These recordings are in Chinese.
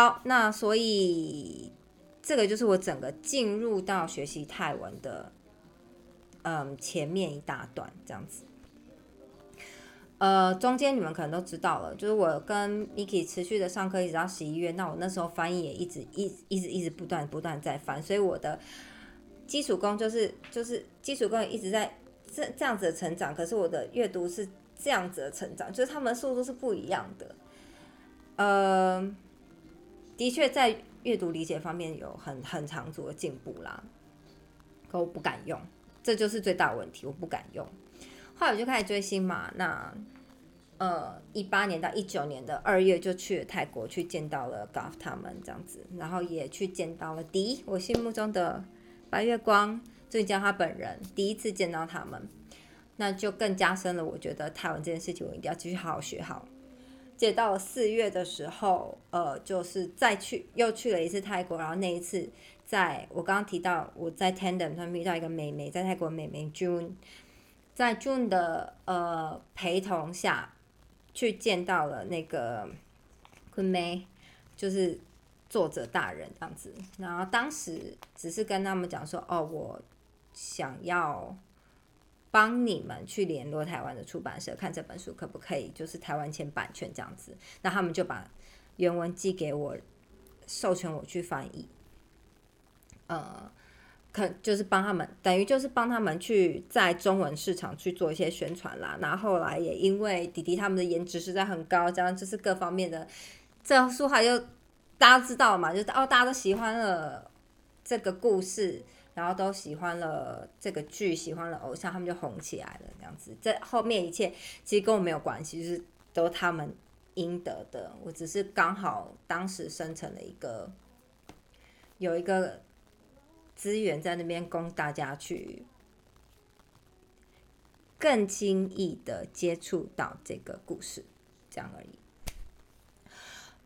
好，那所以这个就是我整个进入到学习泰文的，嗯，前面一大段这样子。呃，中间你们可能都知道了，就是我跟 Miki 持续的上课一直到十一月，那我那时候翻译也一直一一直一直不断不断在翻，所以我的基础功就是就是基础功一直在这这样子的成长，可是我的阅读是这样子的成长，就是他们速度是不一样的。呃，的确在阅读理解方面有很很长足的进步啦，可我不敢用，这就是最大问题，我不敢用。后来我就开始追星嘛，那呃一八年到一九年的二月就去了泰国，去见到了 Golf 他们这样子，然后也去见到了迪，我心目中的白月光，终于见他本人，第一次见到他们，那就更加深了，我觉得泰文这件事情我一定要继续好好学好。接到四月的时候，呃，就是再去又去了一次泰国，然后那一次在我刚刚提到我在 Tandem 上遇到一个美眉，在泰国美眉 June。在 June 的呃陪同下，去见到了那个坤梅，就是作者大人这样子。然后当时只是跟他们讲说：“哦，我想要帮你们去联络台湾的出版社，看这本书可不可以，就是台湾签版权这样子。”那他们就把原文寄给我，授权我去翻译。呃。可就是帮他们，等于就是帮他们去在中文市场去做一些宣传啦。然后后来也因为弟弟他们的颜值实在很高，这样就是各方面的，这书还就大家知道嘛，就哦大家都喜欢了这个故事，然后都喜欢了这个剧，喜欢了偶像，他们就红起来了。这样子，这后面一切其实跟我没有关系，就是都他们应得的。我只是刚好当时生成了一个有一个。资源在那边供大家去更轻易的接触到这个故事，这样而已。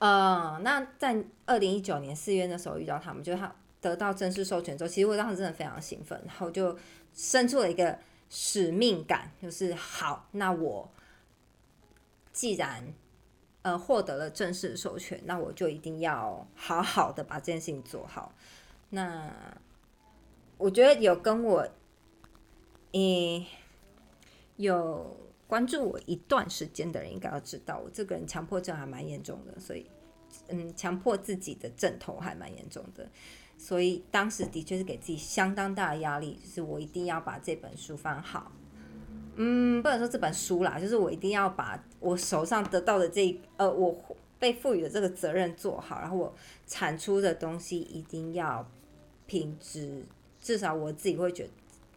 呃，那在二零一九年四月的时候遇到他们，就是他得到正式授权之后，其实我当时真的非常兴奋，然后就生出了一个使命感，就是好，那我既然呃获得了正式授权，那我就一定要好好的把这件事情做好。那我觉得有跟我，诶，有关注我一段时间的人应该要知道，我这个人强迫症还蛮严重的，所以，嗯，强迫自己的症头还蛮严重的，所以当时的确是给自己相当大的压力，就是我一定要把这本书翻好，嗯，不能说这本书啦，就是我一定要把我手上得到的这，呃，我被赋予的这个责任做好，然后我产出的东西一定要品质。至少我自己会觉，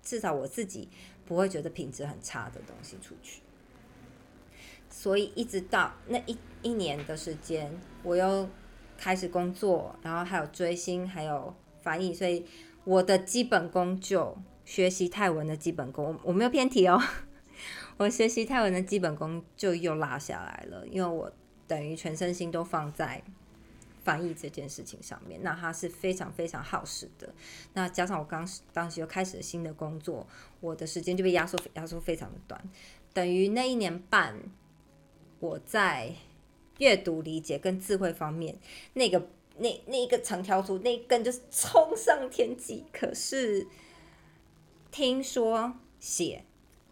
至少我自己不会觉得品质很差的东西出去。所以一直到那一一年的时间，我又开始工作，然后还有追星，还有翻译，所以我的基本功就学习泰文的基本功，我没有偏题哦。我学习泰文的基本功就又拉下来了，因为我等于全身心都放在。翻译这件事情上面，那它是非常非常耗时的。那加上我刚当时又开始了新的工作，我的时间就被压缩压缩非常的短。等于那一年半，我在阅读理解跟智慧方面，那个那那一个长条图那一根就是冲上天际。可是听说写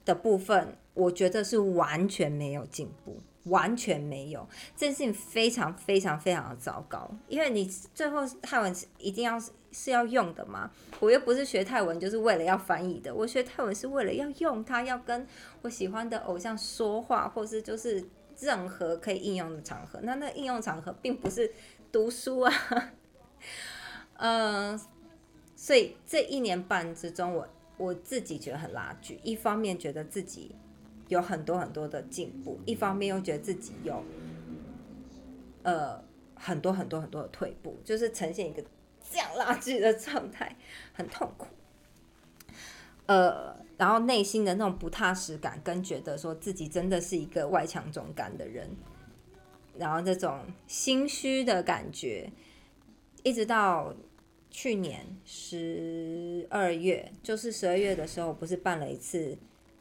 的部分，我觉得是完全没有进步。完全没有，这件事情非常非常非常的糟糕，因为你最后泰文一定要是要用的嘛，我又不是学泰文就是为了要翻译的，我学泰文是为了要用它，要跟我喜欢的偶像说话，或是就是任何可以应用的场合，那那应用场合并不是读书啊，嗯，所以这一年半之中，我我自己觉得很拉锯，一方面觉得自己。有很多很多的进步，一方面又觉得自己有，呃，很多很多很多的退步，就是呈现一个这样拉锯的状态，很痛苦。呃，然后内心的那种不踏实感，跟觉得说自己真的是一个外强中干的人，然后这种心虚的感觉，一直到去年十二月，就是十二月的时候，不是办了一次。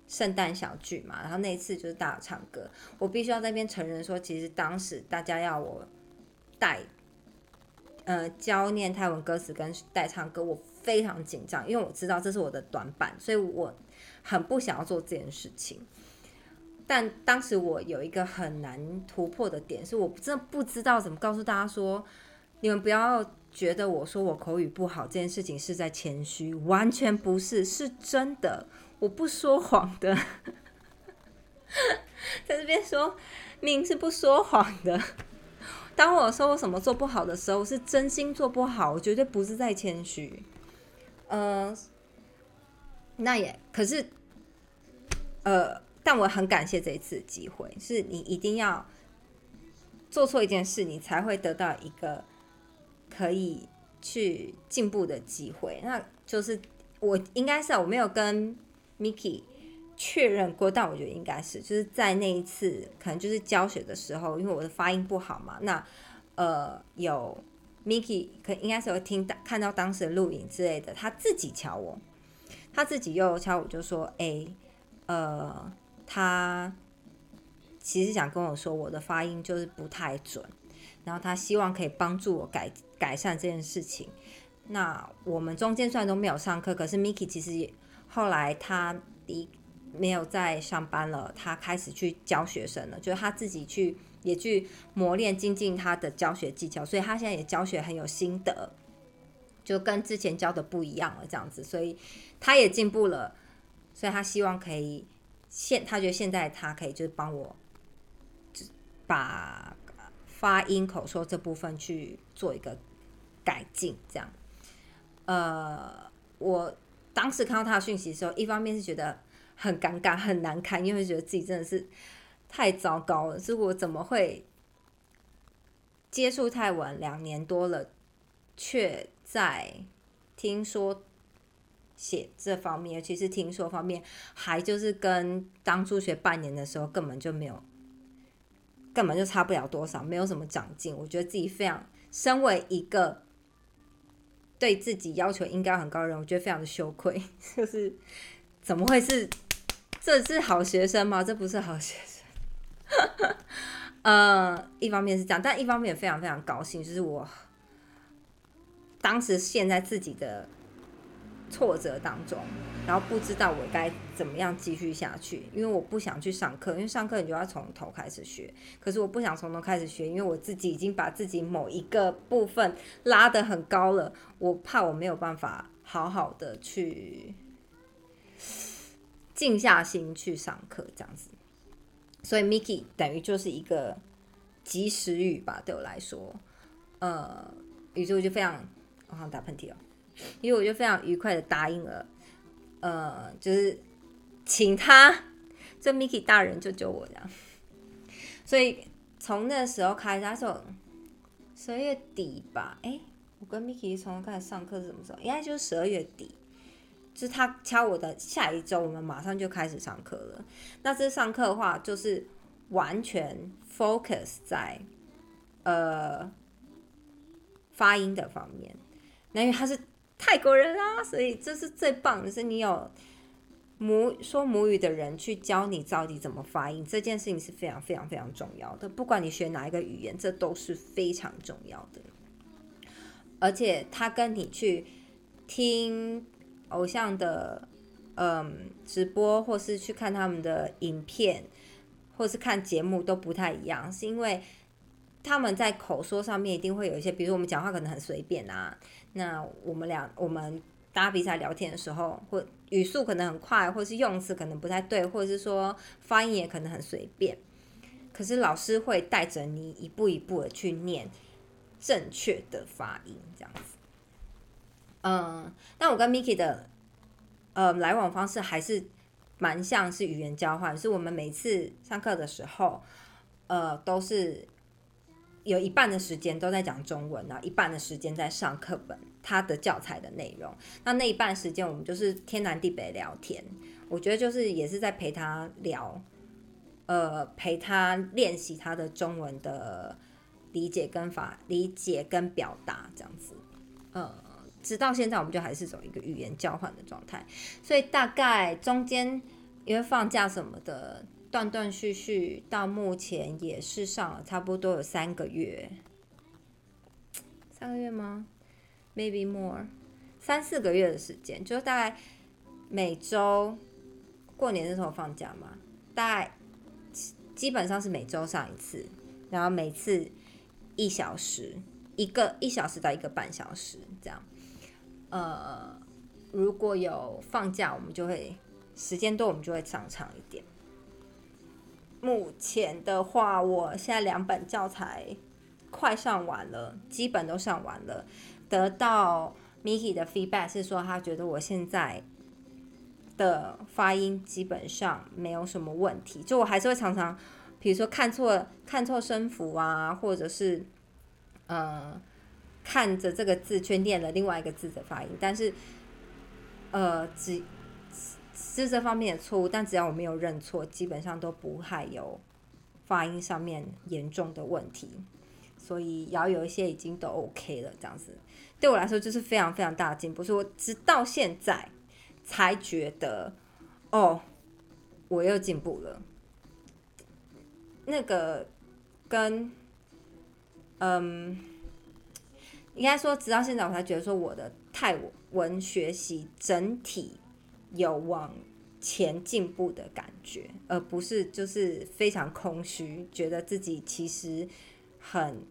圣诞小聚嘛，然后那一次就是大家唱歌，我必须要在那边承认说，其实当时大家要我带呃教念泰文歌词跟带唱歌，我非常紧张，因为我知道这是我的短板，所以我很不想要做这件事情。但当时我有一个很难突破的点，是我真的不知道怎么告诉大家说，你们不要觉得我说我口语不好这件事情是在谦虚，完全不是，是真的，我不说谎的，在这边说明是不说谎的。当我说我什么做不好的时候，是真心做不好，我绝对不是在谦虚。呃，那也可是，呃。但我很感谢这一次机会，是你一定要做错一件事，你才会得到一个可以去进步的机会。那就是我应该是我没有跟 Miki 确认过，但我觉得应该是就是在那一次可能就是教学的时候，因为我的发音不好嘛，那呃有 Miki 可应该是有听到看到当时的录影之类的，他自己敲我，他自己又敲我就说：“哎，呃。”他其实想跟我说，我的发音就是不太准，然后他希望可以帮助我改改善这件事情。那我们中间虽然都没有上课，可是 Miki 其实后来他离没有在上班了，他开始去教学生了，就是他自己去也去磨练精进他的教学技巧，所以他现在也教学很有心得，就跟之前教的不一样了，这样子，所以他也进步了，所以他希望可以。现他觉得现在他可以就是帮我，把发音口说这部分去做一个改进，这样。呃，我当时看到他的讯息的时候，一方面是觉得很尴尬、很难堪，因为觉得自己真的是太糟糕了。是我怎么会接触太晚两年多了，却在听说。写这方面，尤其是听说方面，还就是跟当初学半年的时候根本就没有，根本就差不了多少，没有什么长进。我觉得自己非常，身为一个对自己要求应该很高的人，我觉得非常的羞愧。就是怎么会是这是好学生吗？这不是好学生。呃，一方面是这样，但一方面也非常非常高兴，就是我当时陷在自己的。挫折当中，然后不知道我该怎么样继续下去，因为我不想去上课，因为上课你就要从头开始学。可是我不想从头开始学，因为我自己已经把自己某一个部分拉得很高了，我怕我没有办法好好的去静下心去上课这样子。所以 Miki 等于就是一个及时雨吧，对我来说，呃，于是我就非常，我好像打喷嚏了。因为我就非常愉快的答应了，呃，就是请他这 Miki 大人救救我这样。所以从那时候开始，他说十二月底吧，哎，我跟 Miki 从开始上课是什么时候？应该就是十二月底，就是他敲我的下一周，我们马上就开始上课了。那这上课的话，就是完全 focus 在呃发音的方面，那因为他是。泰国人啊，所以这是最棒的是你有母说母语的人去教你到底怎么发音，这件事情是非常非常非常重要的。不管你学哪一个语言，这都是非常重要的。而且他跟你去听偶像的嗯直播，或是去看他们的影片，或是看节目都不太一样，是因为他们在口说上面一定会有一些，比如我们讲话可能很随便啊。那我们俩，我们大家比赛聊天的时候，或语速可能很快，或是用词可能不太对，或者是说发音也可能很随便。可是老师会带着你一步一步的去念正确的发音，这样子。嗯，那我跟 Miki 的呃来往方式还是蛮像是语言交换，是我们每次上课的时候，呃，都是。有一半的时间都在讲中文，然后一半的时间在上课本他的教材的内容。那那一半时间我们就是天南地北聊天，我觉得就是也是在陪他聊，呃，陪他练习他的中文的理解跟法理解跟表达这样子。嗯，直到现在我们就还是走一个语言交换的状态，所以大概中间因为放假什么的。断断续续到目前也是上了差不多有三个月，三个月吗？Maybe more，三四个月的时间，就大概每周过年的时候放假嘛，大概基本上是每周上一次，然后每次一小时，一个一小时到一个半小时这样。呃，如果有放假，我们就会时间多，我们就会上长一点。目前的话，我现在两本教材快上完了，基本都上完了。得到 Miki 的 feedback 是说，他觉得我现在的发音基本上没有什么问题。就我还是会常常，比如说看错看错声符啊，或者是呃看着这个字却念了另外一个字的发音，但是呃只。是这方面的错误，但只要我没有认错，基本上都不会有发音上面严重的问题。所以，要有一些已经都 OK 了，这样子对我来说就是非常非常大的进步。所以我直到现在才觉得，哦，我又进步了。那个跟，嗯，应该说，直到现在我才觉得说，我的泰文学习整体。有往前进步的感觉，而不是就是非常空虚，觉得自己其实很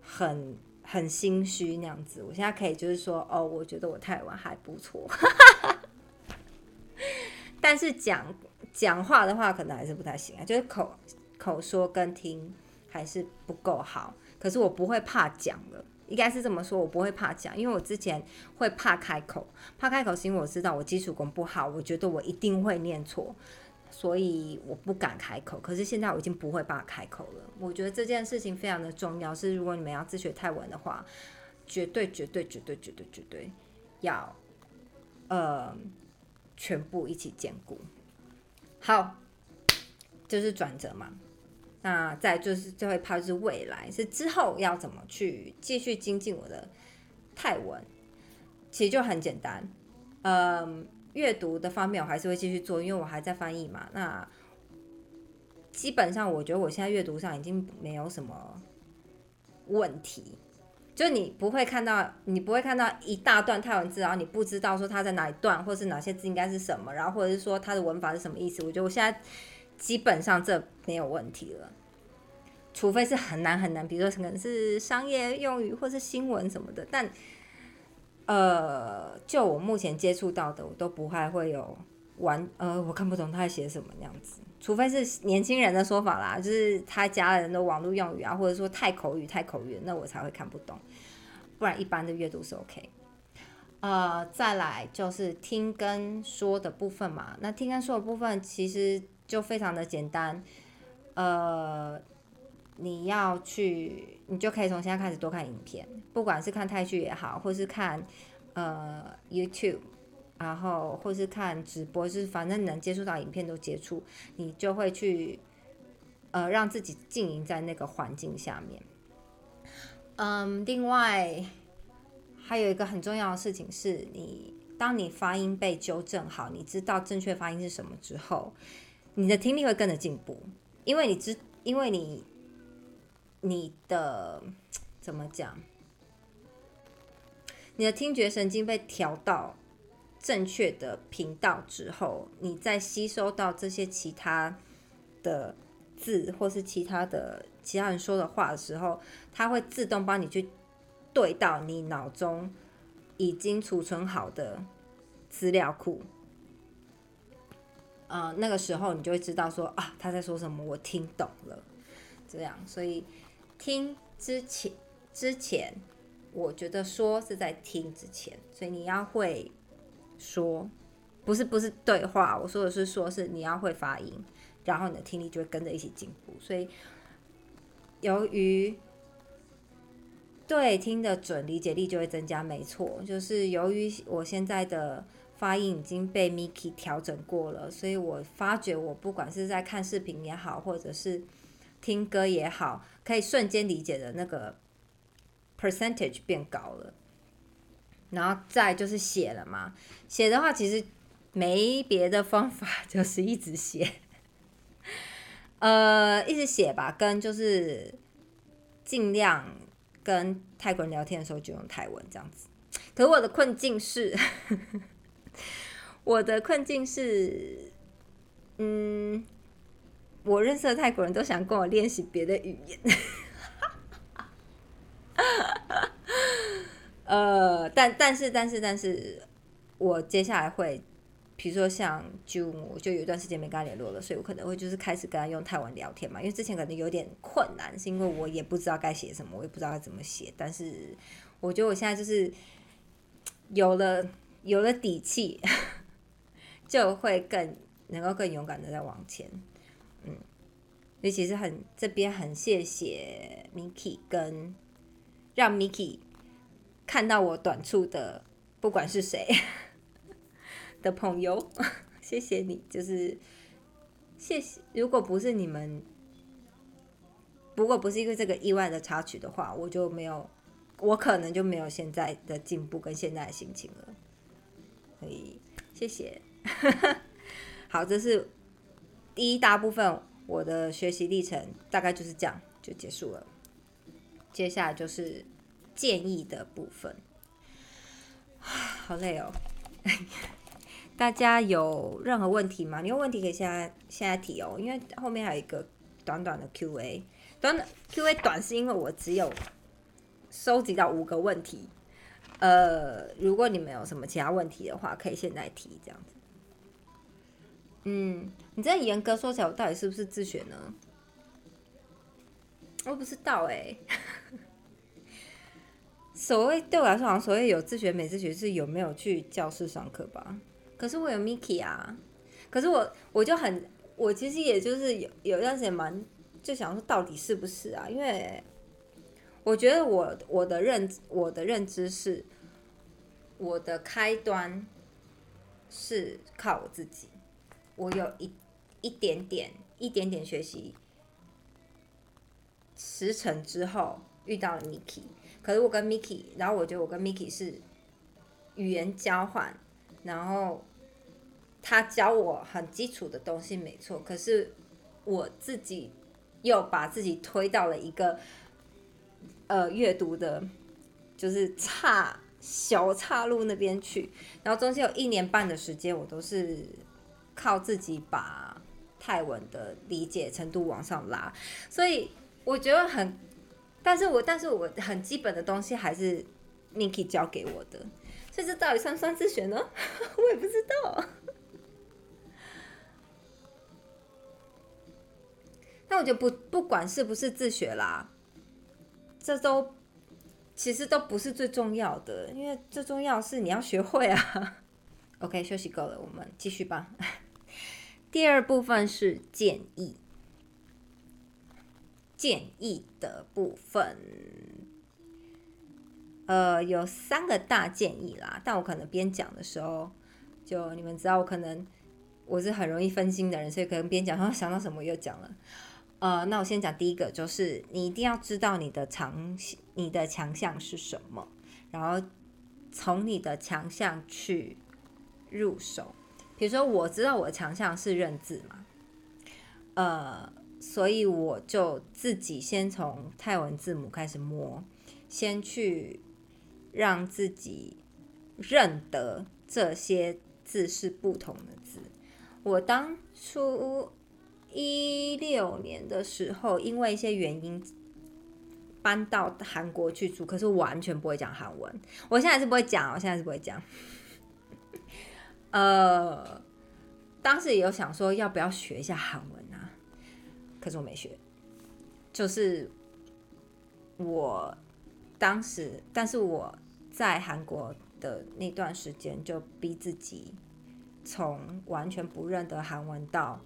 很很心虚那样子。我现在可以就是说，哦，我觉得我泰文还不错，但是讲讲话的话可能还是不太行啊，就是口口说跟听还是不够好。可是我不会怕讲了。应该是这么说，我不会怕讲，因为我之前会怕开口，怕开口是因为我知道我基础功不好，我觉得我一定会念错，所以我不敢开口。可是现在我已经不会怕开口了。我觉得这件事情非常的重要，是如果你们要自学泰文的话，绝对绝对绝对绝对绝对要呃全部一起兼顾。好，就是转折嘛。那再就是最后一趴，就是未来是之后要怎么去继续精进我的泰文，其实就很简单。嗯，阅读的方面我还是会继续做，因为我还在翻译嘛。那基本上我觉得我现在阅读上已经没有什么问题，就你不会看到你不会看到一大段泰文字，然后你不知道说它在哪一段，或是哪些字应该是什么，然后或者是说它的文法是什么意思。我觉得我现在。基本上这没有问题了，除非是很难很难，比如说可能是商业用语或是新闻什么的。但，呃，就我目前接触到的，我都不太会有完呃，我看不懂他在写什么那样子。除非是年轻人的说法啦，就是他家人的网络用语啊，或者说太口语太口语，那我才会看不懂。不然一般的阅读是 OK。呃，再来就是听跟说的部分嘛。那听跟说的部分其实。就非常的简单，呃，你要去，你就可以从现在开始多看影片，不管是看泰剧也好，或是看呃 YouTube，然后或是看直播，就是反正能接触到影片都接触，你就会去呃让自己经营在那个环境下面。嗯，另外还有一个很重要的事情是，你当你发音被纠正好，你知道正确发音是什么之后。你的听力会跟着进步，因为你知，因为你，你的怎么讲？你的听觉神经被调到正确的频道之后，你在吸收到这些其他的字或是其他的其他人说的话的时候，它会自动帮你去对到你脑中已经储存好的资料库。呃，那个时候你就会知道说啊，他在说什么，我听懂了，这样。所以听之前，之前我觉得说是在听之前，所以你要会说，不是不是对话，我说的是说是你要会发音，然后你的听力就会跟着一起进步。所以由于对听的准，理解力就会增加。没错，就是由于我现在的。发音已经被 Miki 调整过了，所以我发觉我不管是在看视频也好，或者是听歌也好，可以瞬间理解的那个 percentage 变高了。然后再就是写了嘛，写的话其实没别的方法，就是一直写，呃，一直写吧，跟就是尽量跟泰国人聊天的时候就用泰文这样子。可是我的困境是，我的困境是，嗯，我认识的泰国人都想跟我练习别的语言。呃，但但是但是但是，我接下来会，比如说像 June，我就有一段时间没跟他联络了，所以我可能会就是开始跟他用泰文聊天嘛，因为之前可能有点困难，是因为我也不知道该写什么，我也不知道该怎么写，但是我觉得我现在就是有了有了底气，就会更能够更勇敢的在往前，嗯，尤其是很这边很谢谢 Miki 跟让 Miki。看到我短处的，不管是谁 的朋友，谢谢你，就是谢谢。如果不是你们，如果不是因为这个意外的插曲的话，我就没有，我可能就没有现在的进步跟现在的心情了。可以谢谢。好，这是第一大部分我的学习历程，大概就是这样就结束了。接下来就是。建议的部分，好累哦。大家有任何问题吗？你有问题可以现在现在提哦，因为后面还有一个短短的 Q&A。短短 Q&A 短是因为我只有收集到五个问题。呃，如果你们有什么其他问题的话，可以现在提这样子。嗯，你这严格说起来，我到底是不是自学呢？我不知道哎。所谓对我来说，好像所谓有自学没自学是有没有去教室上课吧？可是我有 Miki 啊，可是我我就很，我其实也就是有有一段时间蛮就想说，到底是不是啊？因为我觉得我我的认我的认知是，我的开端是靠我自己，我有一一点点一点点学习时辰之后遇到了 Miki。可是我跟 Miki，然后我觉得我跟 Miki 是语言交换，然后他教我很基础的东西没错，可是我自己又把自己推到了一个呃阅读的，就是岔小岔路那边去，然后中间有一年半的时间，我都是靠自己把泰文的理解程度往上拉，所以我觉得很。但是我，但是我很基本的东西还是 Niki 教给我的，所以这到底算不算自学呢？我也不知道。那我觉得不，不管是不是自学啦，这都其实都不是最重要的，因为最重要是你要学会啊。OK，休息够了，我们继续吧。第二部分是建议。建议的部分，呃，有三个大建议啦。但我可能边讲的时候，就你们知道，我可能我是很容易分心的人，所以可能边讲，然后想到什么又讲了。呃，那我先讲第一个，就是你一定要知道你的强你的强项是什么，然后从你的强项去入手。比如说，我知道我的强项是认字嘛，呃。所以我就自己先从泰文字母开始摸，先去让自己认得这些字是不同的字。我当初一六年的时候，因为一些原因搬到韩国去住，可是完全不会讲韩文。我现在是不会讲，我现在是不会讲。呃，当时也有想说要不要学一下韩文啊。可是我没学，就是我当时，但是我在韩国的那段时间，就逼自己从完全不认得韩文到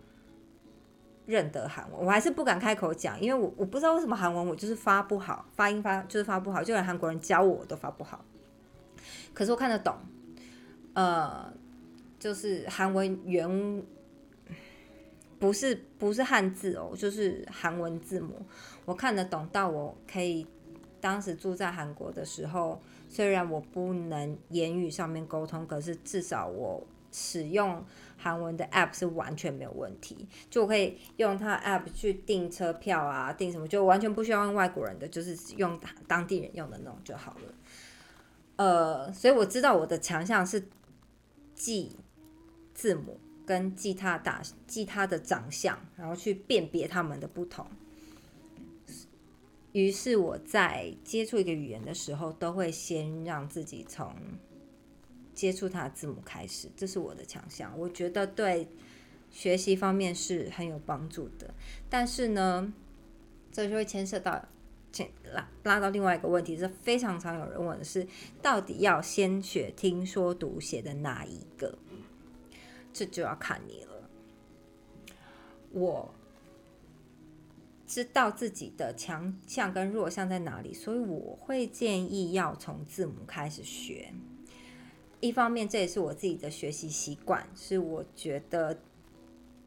认得韩文。我还是不敢开口讲，因为我我不知道为什么韩文我就是发不好，发音发就是发不好，就连韩国人教我都发不好。可是我看得懂，呃，就是韩文原。不是不是汉字哦，就是韩文字母，我看得懂。到我可以当时住在韩国的时候，虽然我不能言语上面沟通，可是至少我使用韩文的 app 是完全没有问题，就我可以用它 app 去订车票啊，订什么就完全不需要用外国人的，就是用当地人用的那种就好了。呃，所以我知道我的强项是记字母跟记他大记他的长相，然后去辨别他们的不同。于是我在接触一个语言的时候，都会先让自己从接触它的字母开始，这是我的强项。我觉得对学习方面是很有帮助的。但是呢，这就会牵涉到牵拉拉到另外一个问题，是非常常有人问的是，到底要先学听说读写的哪一个？这就要看你了。我。知道自己的强项跟弱项在哪里，所以我会建议要从字母开始学。一方面，这也是我自己的学习习惯，是我觉得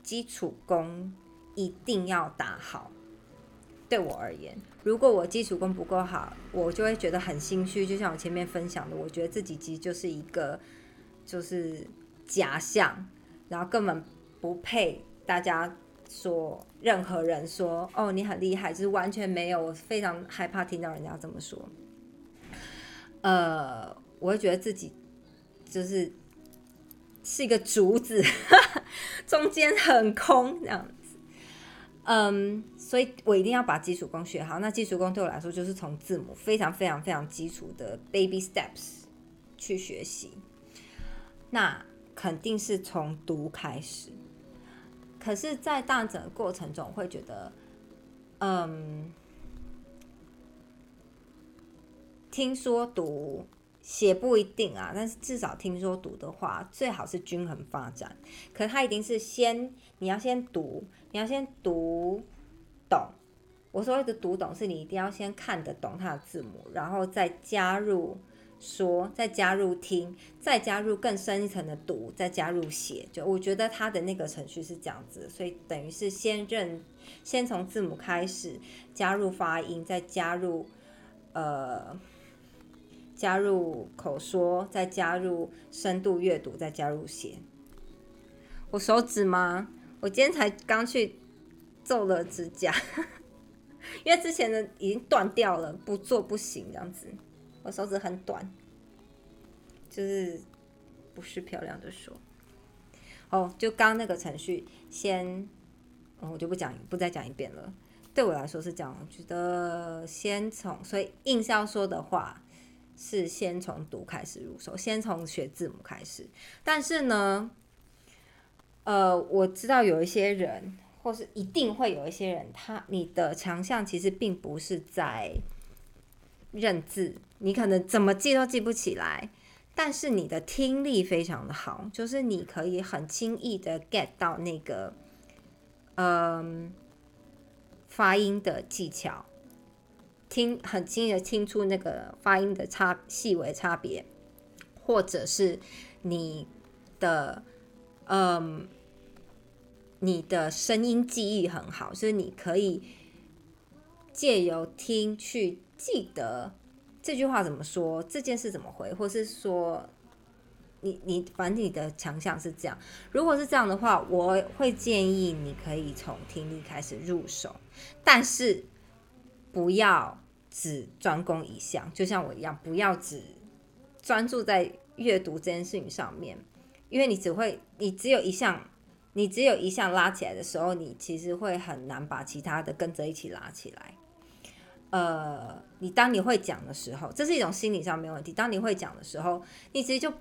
基础功一定要打好。对我而言，如果我基础功不够好，我就会觉得很心虚。就像我前面分享的，我觉得自己其实就是一个就是假象，然后根本不配大家。说任何人说哦你很厉害，就是完全没有，我非常害怕听到人家这么说。呃，我会觉得自己就是是一个竹子，中间很空这样子。嗯，所以我一定要把基础功学好。那基础功对我来说，就是从字母非常非常非常基础的 baby steps 去学习。那肯定是从读开始。可是，在大整过程中，会觉得，嗯，听说读写不一定啊，但是至少听说读的话，最好是均衡发展。可它一定是先，你要先读，你要先读懂。我所谓的读懂，是你一定要先看得懂它的字母，然后再加入。说，再加入听，再加入更深一层的读，再加入写。就我觉得他的那个程序是这样子，所以等于是先认，先从字母开始加入发音，再加入呃加入口说，再加入深度阅读，再加入写。我手指吗？我今天才刚去做了指甲，因为之前的已经断掉了，不做不行这样子。我手指很短，就是不是漂亮的说。哦，就刚那个程序，先，我就不讲，不再讲一遍了。对我来说是这样，我觉得先从，所以硬是要说的话，是先从读开始入手，先从学字母开始。但是呢，呃，我知道有一些人，或是一定会有一些人，他你的强项其实并不是在。认字，你可能怎么记都记不起来，但是你的听力非常的好，就是你可以很轻易的 get 到那个，嗯，发音的技巧，听很轻易的听出那个发音的差细微差别，或者是你的，嗯，你的声音记忆很好，所以你可以借由听去。记得这句话怎么说？这件事怎么回？或是说，你你反正你的强项是这样。如果是这样的话，我会建议你可以从听力开始入手，但是不要只专攻一项。就像我一样，不要只专注在阅读这件事情上面，因为你只会，你只有一项，你只有一项拉起来的时候，你其实会很难把其他的跟着一起拉起来。呃，你当你会讲的时候，这是一种心理上没问题。当你会讲的时候，你直接就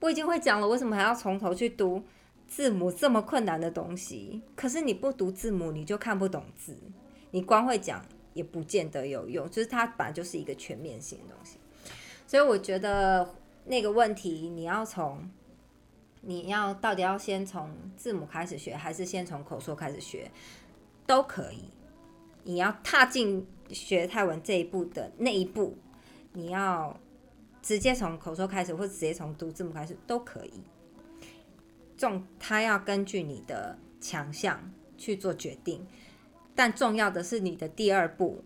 我已经会讲了，为什么还要从头去读字母这么困难的东西？可是你不读字母，你就看不懂字。你光会讲也不见得有用，就是它本来就是一个全面性的东西。所以我觉得那个问题，你要从你要到底要先从字母开始学，还是先从口说开始学，都可以。你要踏进。学泰文这一步的那一步，你要直接从口说开始，或直接从读字母开始都可以。重，他要根据你的强项去做决定，但重要的是你的第二步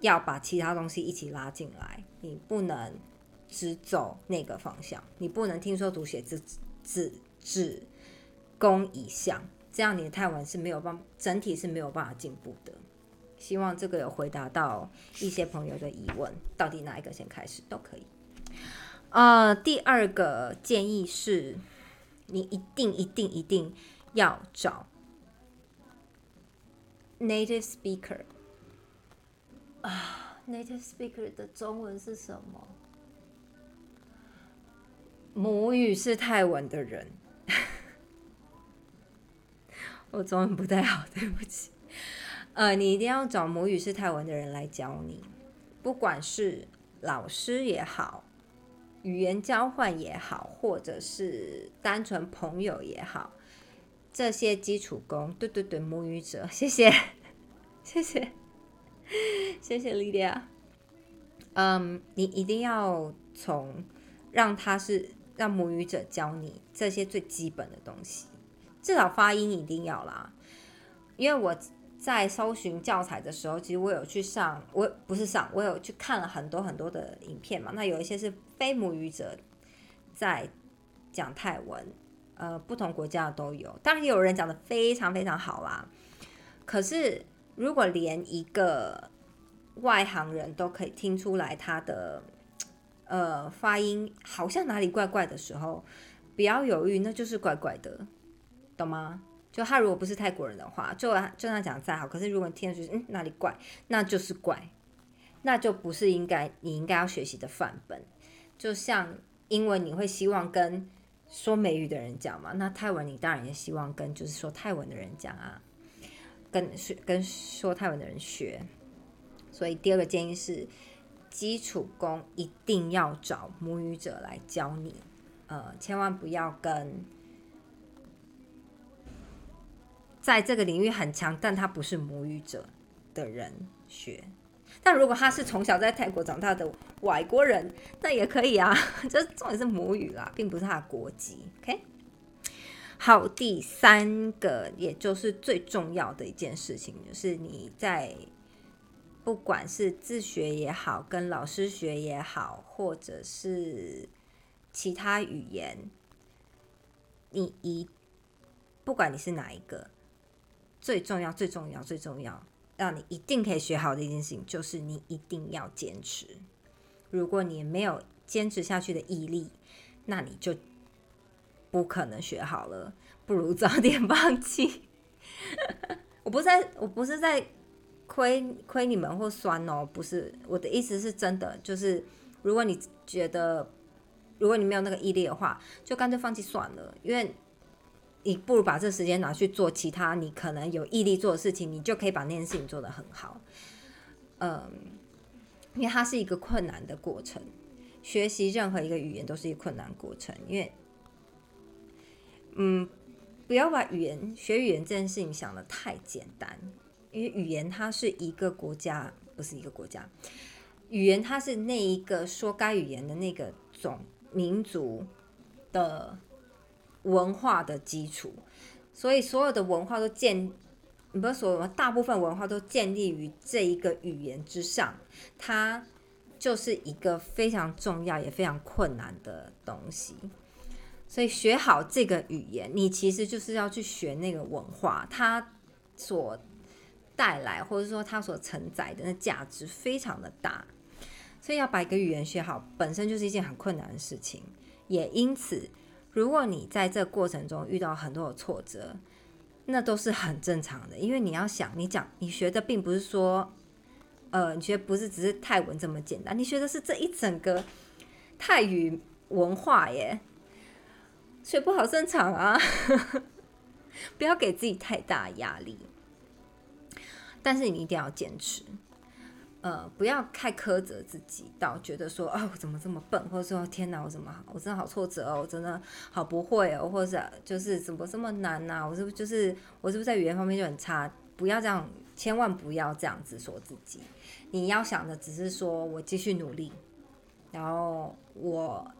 要把其他东西一起拉进来，你不能只走那个方向，你不能听说读写只只只攻一项，这样你的泰文是没有办整体是没有办法进步的。希望这个有回答到一些朋友的疑问，到底哪一个先开始都可以。呃，第二个建议是，你一定一定一定要找 native speaker 啊，native speaker 的中文是什么？母语是泰文的人，我中文不太好，对不起。呃，你一定要找母语是泰文的人来教你，不管是老师也好，语言交换也好，或者是单纯朋友也好，这些基础功，对对对，母语者，谢谢，谢谢，谢谢 Lydia。嗯，你一定要从让他是。让母语者教你这些最基本的东西，至少发音一定要啦。因为我在搜寻教材的时候，其实我有去上，我不是上，我有去看了很多很多的影片嘛。那有一些是非母语者在讲泰文，呃，不同国家的都有。当然也有人讲的非常非常好啦。可是如果连一个外行人都可以听出来他的。呃，发音好像哪里怪怪的时候，不要犹豫，那就是怪怪的，懂吗？就他如果不是泰国人的话，就就算讲再好，可是如果你听上去嗯哪里怪，那就是怪，那就不是应该你应该要学习的范本。就像英文，你会希望跟说美语的人讲嘛？那泰文你当然也希望跟就是说泰文的人讲啊，跟学跟说泰文的人学。所以第二个建议是。基础功一定要找母语者来教你，呃，千万不要跟在这个领域很强，但他不是母语者的人学。但如果他是从小在泰国长大的外国人，那也可以啊。这重点是母语啦，并不是他的国籍。OK，好，第三个也就是最重要的一件事情，就是你在。不管是自学也好，跟老师学也好，或者是其他语言，你一不管你是哪一个，最重要、最重要、最重要，让你一定可以学好的一件事情，就是你一定要坚持。如果你没有坚持下去的毅力，那你就不可能学好了。不如早点放弃。我不是在，我不是在。亏亏你们或酸哦，不是我的意思是真的，就是如果你觉得，如果你没有那个毅力的话，就干脆放弃算了，因为你不如把这时间拿去做其他你可能有毅力做的事情，你就可以把那件事情做得很好。嗯，因为它是一个困难的过程，学习任何一个语言都是一个困难过程，因为，嗯，不要把语言学语言这件事情想的太简单。因为语言它是一个国家，不是一个国家。语言它是那一个说该语言的那个种民族的文化的基础，所以所有的文化都建，不是所有，大部分文化都建立于这一个语言之上。它就是一个非常重要也非常困难的东西。所以学好这个语言，你其实就是要去学那个文化，它所。带来或者说它所承载的那价值非常的大，所以要把一个语言学好本身就是一件很困难的事情。也因此，如果你在这过程中遇到很多的挫折，那都是很正常的。因为你要想，你讲你学的并不是说，呃，你学不是只是泰文这么简单，你学的是这一整个泰语文化耶，学不好正常啊，不要给自己太大压力。但是你一定要坚持，呃，不要太苛责自己，到觉得说，哦，我怎么这么笨，或者说，天哪，我怎么，我真的好挫折哦，我真的好不会哦，或者就是怎么这么难呐？我是不是就是我是不是在语言方面就很差？不要这样，千万不要这样子说自己。你要想的只是说我继续努力，然后我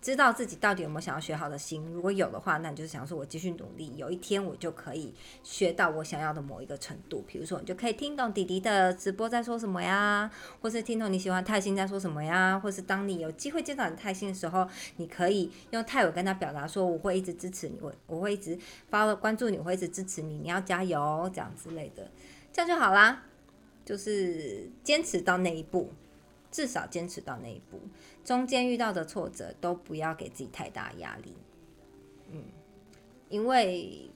知道自己到底有没有想要学好的心，如果有的话，那你就是想说，我继续努力，有一天我就可以学到我想要的某一个程度。比如说，你就可以听懂弟弟的直播在说什么呀，或是听懂你喜欢泰星在说什么呀，或是当你有机会见到你泰星的时候，你可以用泰语跟他表达说，我会一直支持你，我我会一直发关注你，我会一直支持你，你要加油，这样之类的，这样就好啦。就是坚持到那一步，至少坚持到那一步。中间遇到的挫折都不要给自己太大压力，嗯，因为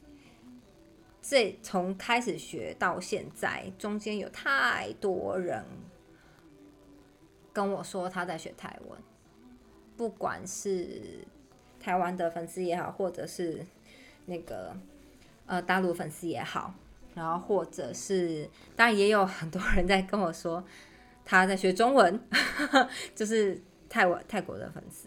这从开始学到现在，中间有太多人跟我说他在学台湾，不管是台湾的粉丝也好，或者是那个呃大陆粉丝也好，然后或者是当然也有很多人在跟我说他在学中文，就是。泰国泰国的粉丝，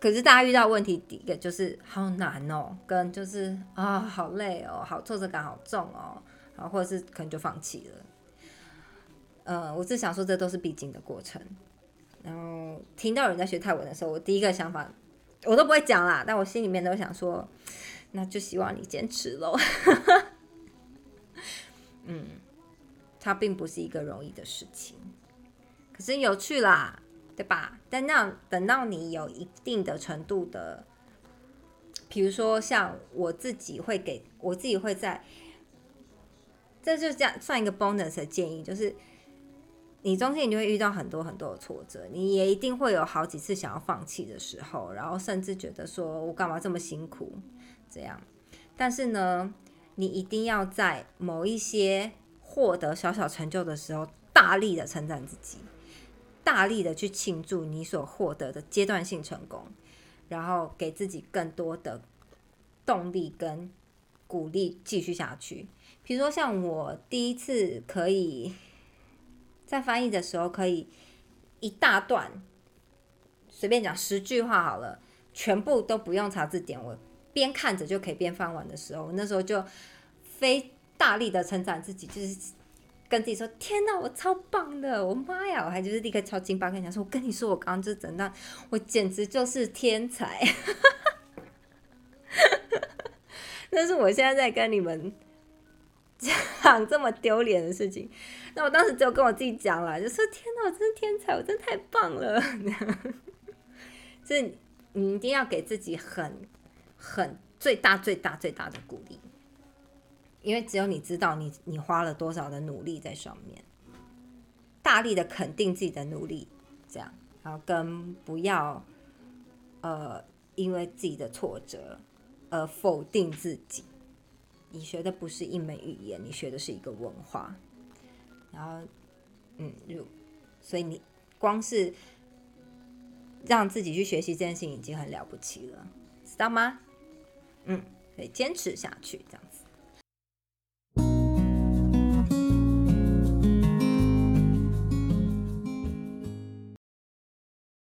可是大家遇到问题，第一个就是好难哦，跟就是啊好累哦，好挫折感好重哦，然后或者是可能就放弃了。嗯，我只想说，这都是必经的过程。然后听到人在学泰文的时候，我第一个想法我都不会讲啦，但我心里面都想说，那就希望你坚持喽。嗯，它并不是一个容易的事情。可是有趣啦，对吧？但那等到你有一定的程度的，比如说像我自己会给我自己会在，这就这样算一个 bonus 的建议，就是你中间你就会遇到很多很多的挫折，你也一定会有好几次想要放弃的时候，然后甚至觉得说我干嘛这么辛苦这样。但是呢，你一定要在某一些获得小小成就的时候，大力的称赞自己。大力的去庆祝你所获得的阶段性成功，然后给自己更多的动力跟鼓励继续下去。比如说，像我第一次可以在翻译的时候，可以一大段随便讲十句话好了，全部都不用查字典，我边看着就可以边翻完的时候，那时候就非大力的称赞自己，就是。跟自己说：“天哪，我超棒的！我妈呀，我还就是立刻超金巴跟你讲说，我跟你说，我刚刚就整到，我简直就是天才。但是我现在在跟你们讲这么丢脸的事情，那我当时只有跟我自己讲了，就说：天哪，我真是天才，我真太棒了！就是你一定要给自己很、很最大、最大、最大的鼓励。”因为只有你知道你你花了多少的努力在上面，大力的肯定自己的努力，这样，然后跟不要，呃，因为自己的挫折而否定自己。你学的不是一门语言，你学的是一个文化。然后，嗯，如所以你光是让自己去学习这件事情已经很了不起了，知道吗？嗯，可以坚持下去，这样。